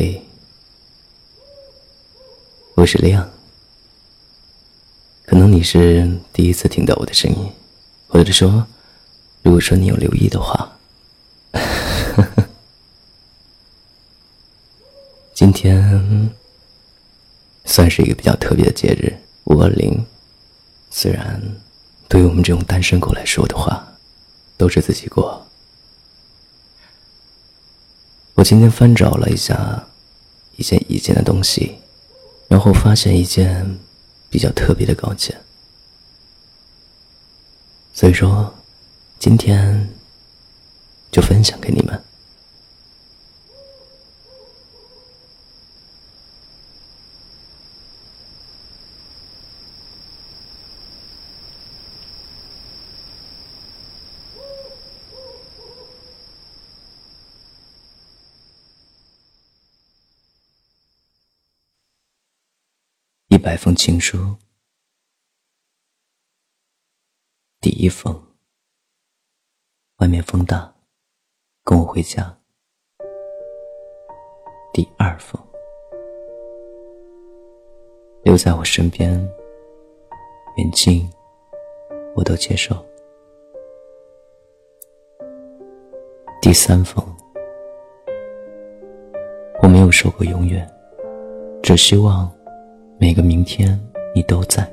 嘿，我是亮。可能你是第一次听到我的声音，或者说，如果说你有留意的话，今天算是一个比较特别的节日——五二零。虽然对于我们这种单身狗来说的话，都是自己过。我今天翻找了一下一件一件的东西，然后发现一件比较特别的稿件，所以说今天就分享给你们。一百封情书，第一封。外面风大，跟我回家。第二封，留在我身边，远近我都接受。第三封，我没有说过永远，只希望。每个明天，你都在。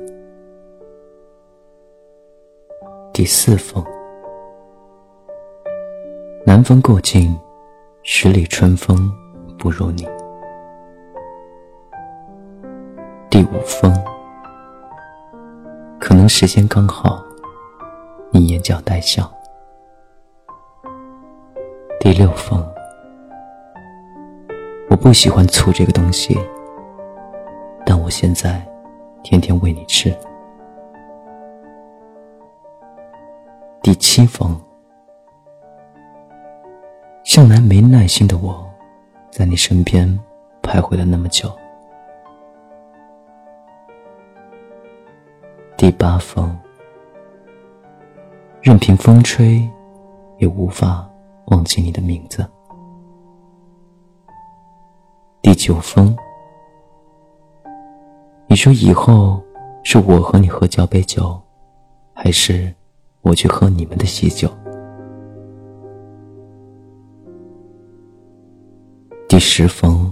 第四封，南风过境，十里春风不如你。第五封，可能时间刚好，你眼角带笑。第六封，我不喜欢醋这个东西。我现在天天喂你吃。第七封，向来没耐心的我，在你身边徘徊了那么久。第八封，任凭风吹，也无法忘记你的名字。第九封。你说以后是我和你喝交杯酒，还是我去喝你们的喜酒？第十封，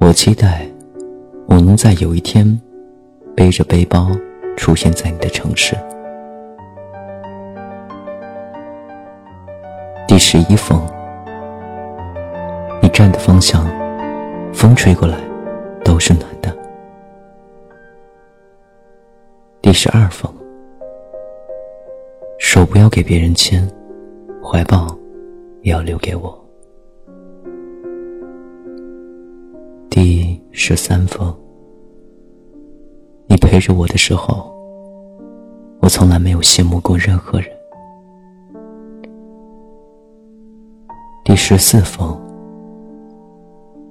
我期待我能在有一天背着背包出现在你的城市。第十一封，你站的方向，风吹过来。都是暖的。第十二封，手不要给别人牵，怀抱也要留给我。第十三封，你陪着我的时候，我从来没有羡慕过任何人。第十四封，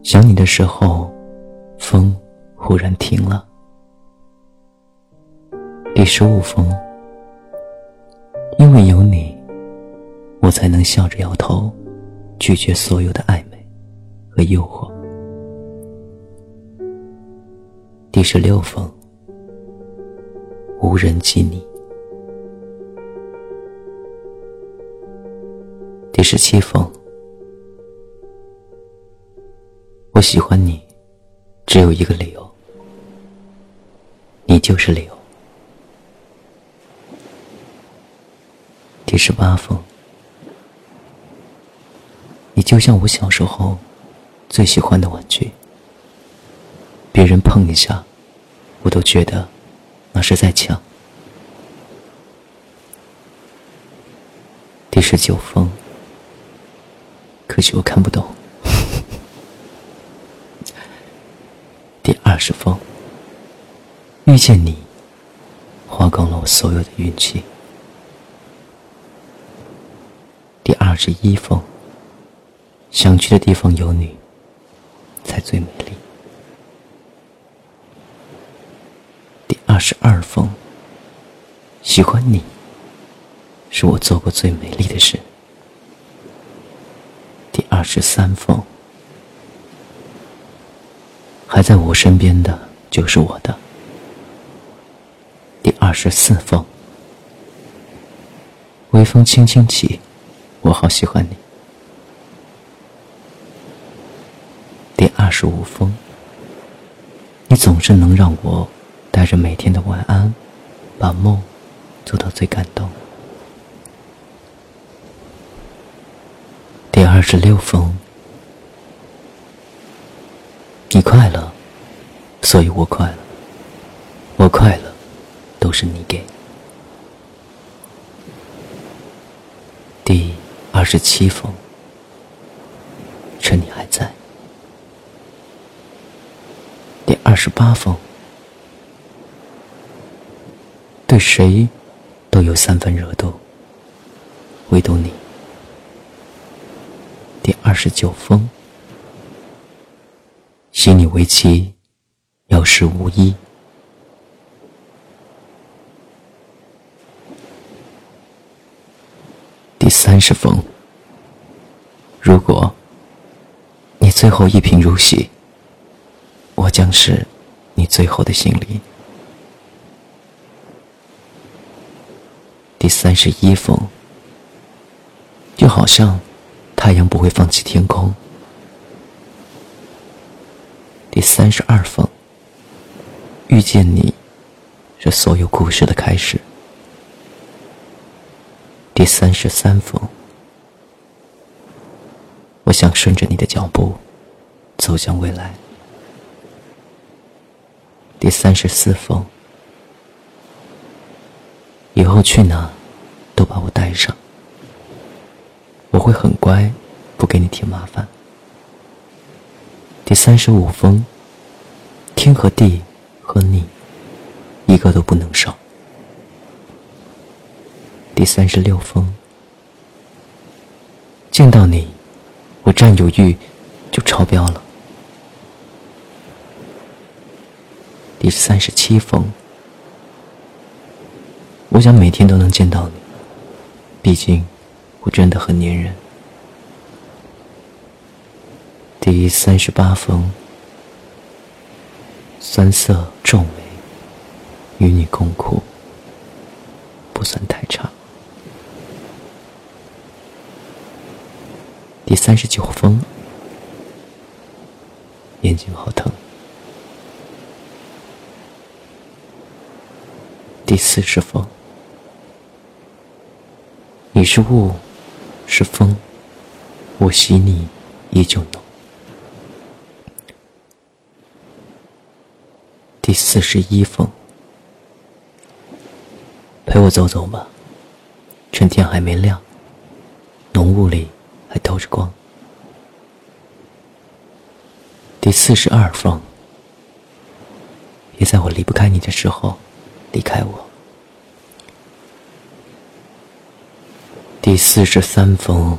想你的时候。风忽然停了。第十五封，因为有你，我才能笑着摇头，拒绝所有的暧昧和诱惑。第十六封，无人及你。第十七封，我喜欢你。只有一个理由，你就是理由。第十八封，你就像我小时候最喜欢的玩具，别人碰一下，我都觉得那是在抢。第十九封，可惜我看不懂。二十封，遇见你，花光了我所有的运气。第二十一封，想去的地方有你，才最美丽。第二十二封，喜欢你，是我做过最美丽的事。第二十三封，还在我身边的就是我的。十四封，微风轻轻起，我好喜欢你。第二十五封，你总是能让我带着每天的晚安，把梦做到最感动。第二十六封。你快乐，所以我快乐。我快乐，都是你给。第二十七封，趁你还在。第二十八封，对谁都有三分热度，唯独你。第二十九封。信你为妻，有事无依。第三十封，如果你最后一贫如洗，我将是你最后的行李。第三十一封，就好像太阳不会放弃天空。第三十二封，遇见你，是所有故事的开始。第三十三封，我想顺着你的脚步，走向未来。第三十四封，以后去哪，都把我带上，我会很乖，不给你添麻烦。第三十五封，天和地和你，一个都不能少。第三十六封，见到你，我占有欲就超标了。第三十七封，我想每天都能见到你，毕竟我真的很粘人。第三十八封，酸涩皱眉，与你共苦，不算太差。第三十九封，眼睛好疼。第四十封，你是雾，是风，我喜你依旧浓。第四十一封，陪我走走吧，趁天还没亮，浓雾里透着光。第四十二封，别在我离不开你的时候离开我。第四十三封，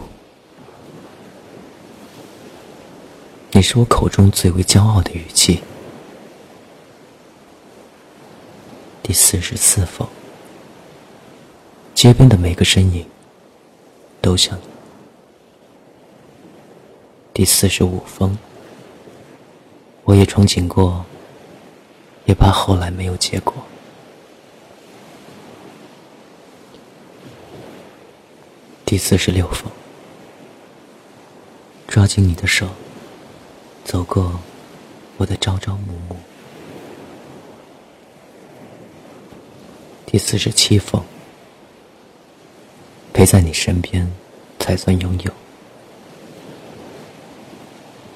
你是我口中最为骄傲的语气。第四十四封，街边的每个身影都像你。第四十五封，我也憧憬过，也怕后来没有结果。第四十六封，抓紧你的手，走过我的朝朝暮暮。第四十七封，陪在你身边才算拥有。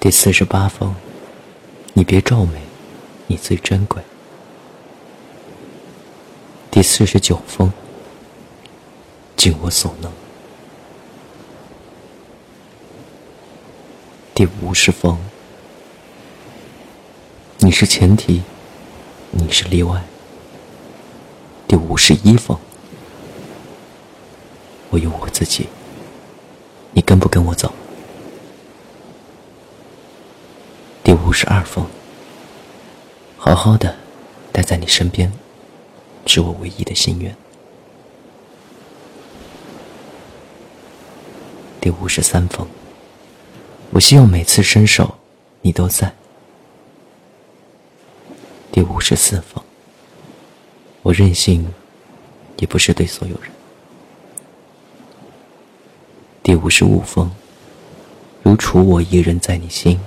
第四十八封，你别皱眉，你最珍贵。第四十九封，尽我所能。第五十封，你是前提，你是例外。第五十一封，我有我自己，你跟不跟我走？五十二封，好好的待在你身边，是我唯一的心愿。第五十三封，我希望每次伸手，你都在。第五十四封。我任性，也不是对所有人。第五十五封。如除我一人在你心，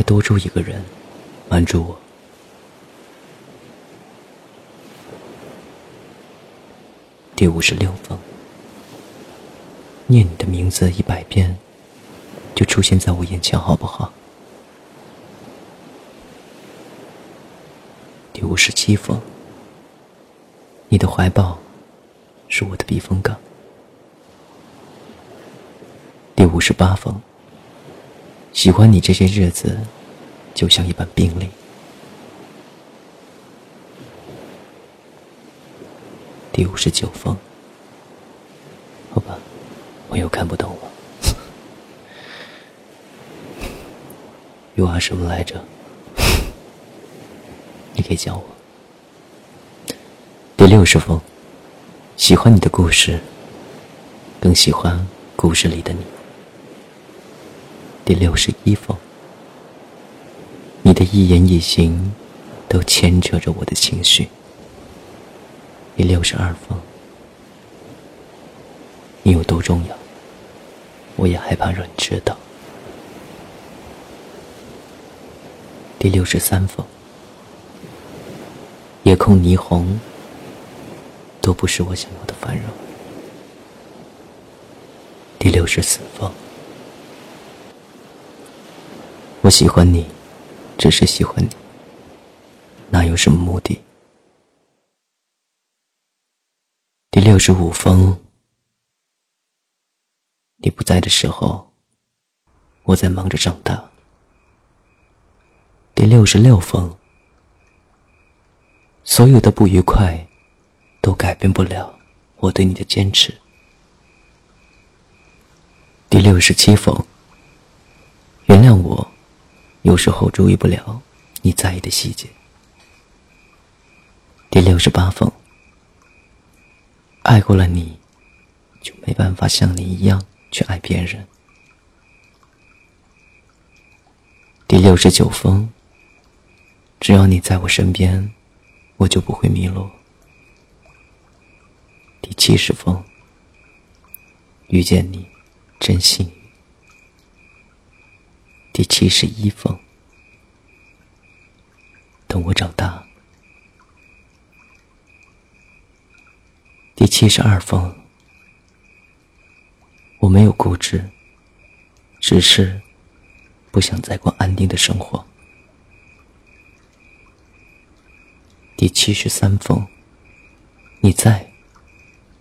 还多出一个人瞒住我。第五十六封。念你的名字一百遍，就出现在我眼前，好不好？第五十七封。你的怀抱是我的避风港。第五十八封。喜欢你这些日子，就像一本病历。第五十九封。好吧。我又看不懂了，又啊什么来着？你可以教我。第六十封，喜欢你的故事，更喜欢故事里的你。第六十一封，你的一言一行，都牵扯着我的情绪。第六十二封，你有多重要？我也害怕让你知道。第六十三封，夜空霓虹，都不是我想要的繁荣。第六十四封，我喜欢你，只是喜欢你，哪有什么目的？第六十五封。你不在的时候，我在忙着长大。第六十六封，所有的不愉快，都改变不了我对你的坚持。第六十七封，原谅我，有时候注意不了你在意的细节。第六十八封，爱过了你，就没办法像你一样。去爱别人。第六十九封。只要你在我身边，我就不会迷路。第七十封。遇见你，真幸运。第七十一封。等我长大。第七十二封。我没有固执，只是不想再过安定的生活。第七十三封，你在，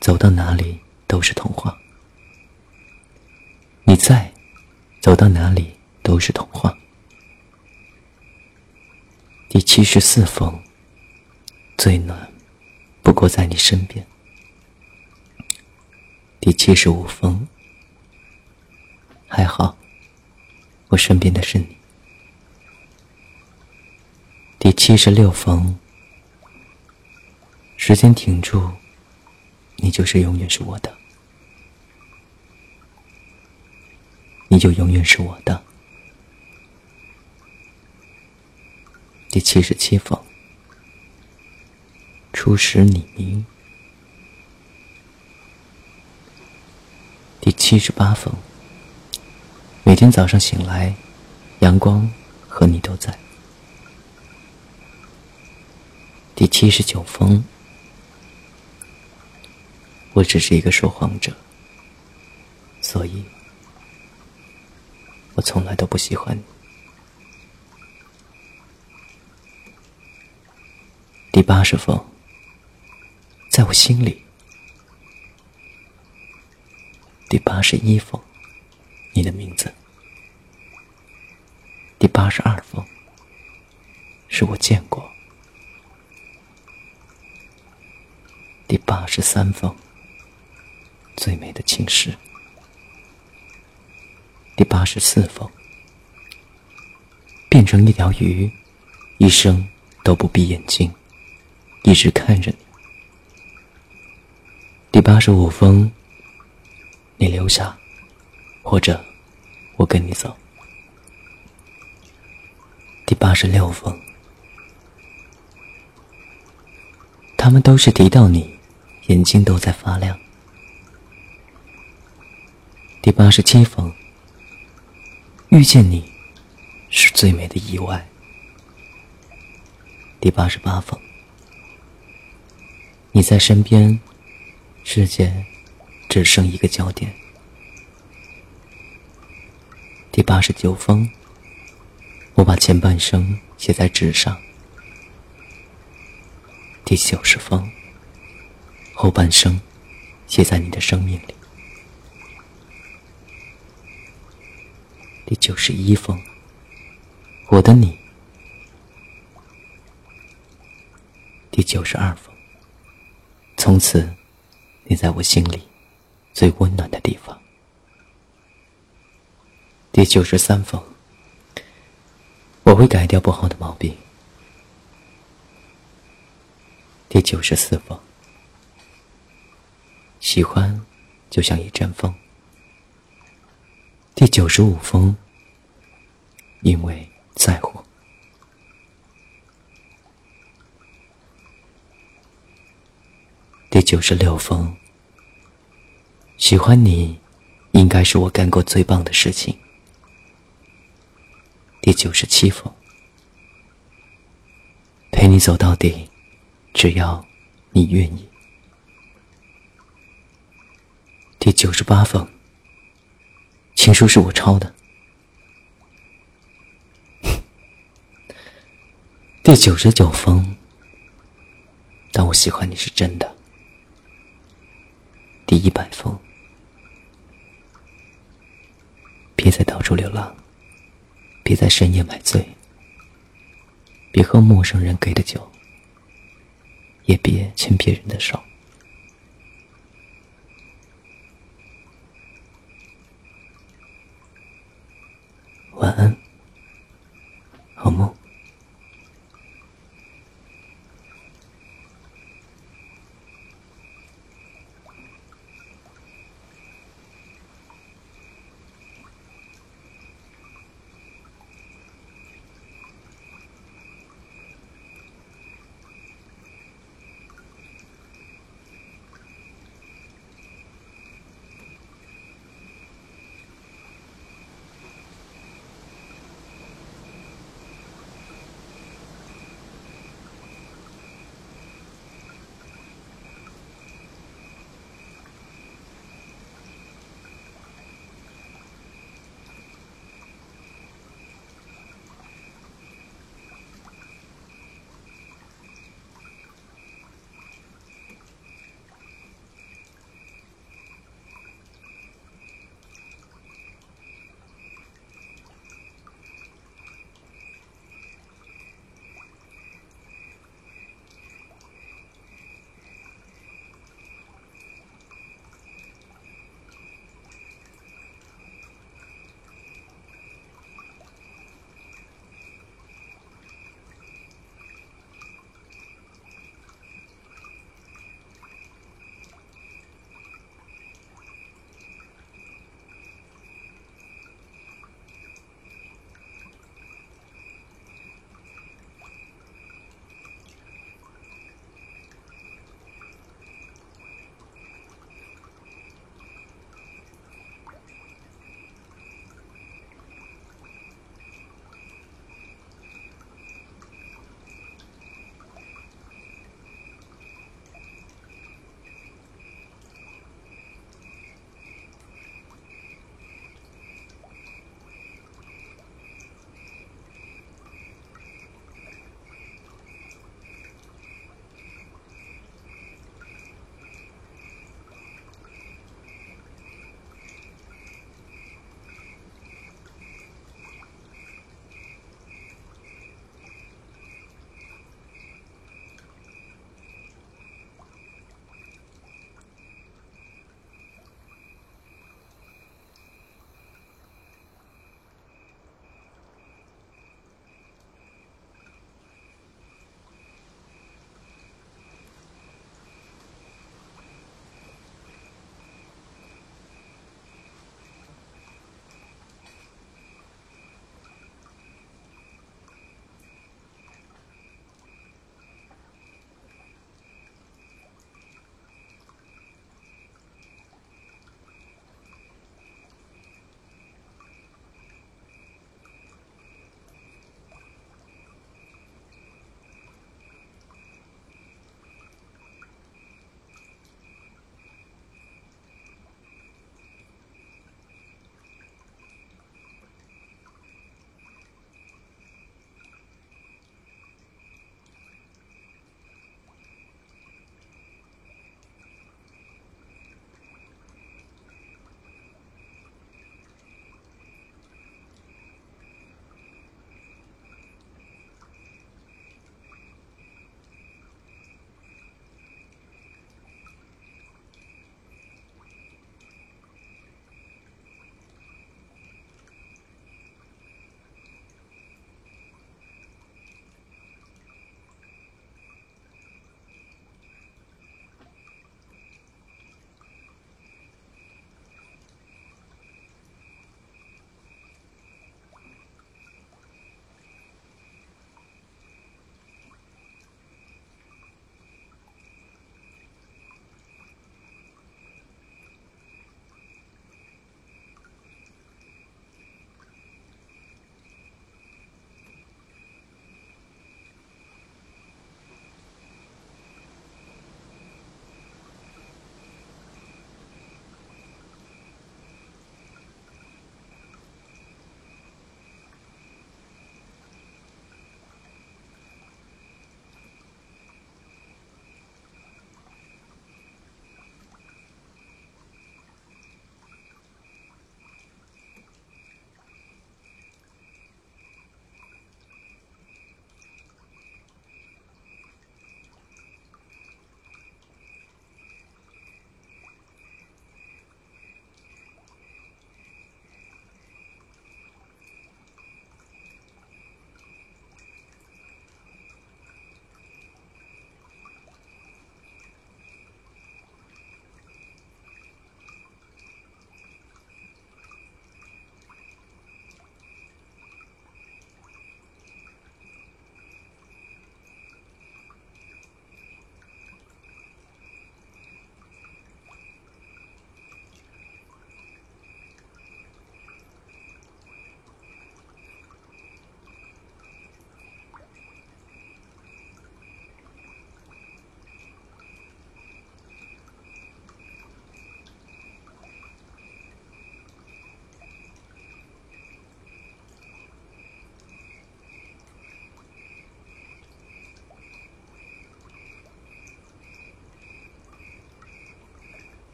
走到哪里都是童话。你在，走到哪里都是童话。第七十四封，最暖，不过在你身边。第七十五封。还好，我身边的是你。第七十六封，时间停住，你就是永远是我的，你就永远是我的。第七十七封，初识你名。第七十八封。每天早上醒来，阳光和你都在。第七十九封，我只是一个说谎者，所以，我从来都不喜欢你。第八十封，在我心里。第八十一封。你的名字，第八十二封，是我见过；第八十三封，最美的情诗；第八十四封，变成一条鱼，一生都不闭眼睛，一直看着你；第八十五封，你留下。或者，我跟你走。第八十六封，他们都是提到你，眼睛都在发亮。第八十七封，遇见你是最美的意外。第八十八封，你在身边，世界只剩一个焦点。第八十九封，我把前半生写在纸上。第九十封，后半生写在你的生命里。第九十一封，我的你。第九十二封，从此，你在我心里最温暖的地方。第九十三封，我会改掉不好的毛病。第九十四封，喜欢就像一阵风。第九十五封，因为在乎。九十六封，喜欢你，应该是我干过最棒的事情。第九十七封，陪你走到底，只要你愿意。第九十八封。情书是我抄的。第九十九封，但我喜欢你是真的。第一百封，别再到处流浪，别在深夜买醉，别喝陌生人给的酒，也别牵别人的手。晚安。好梦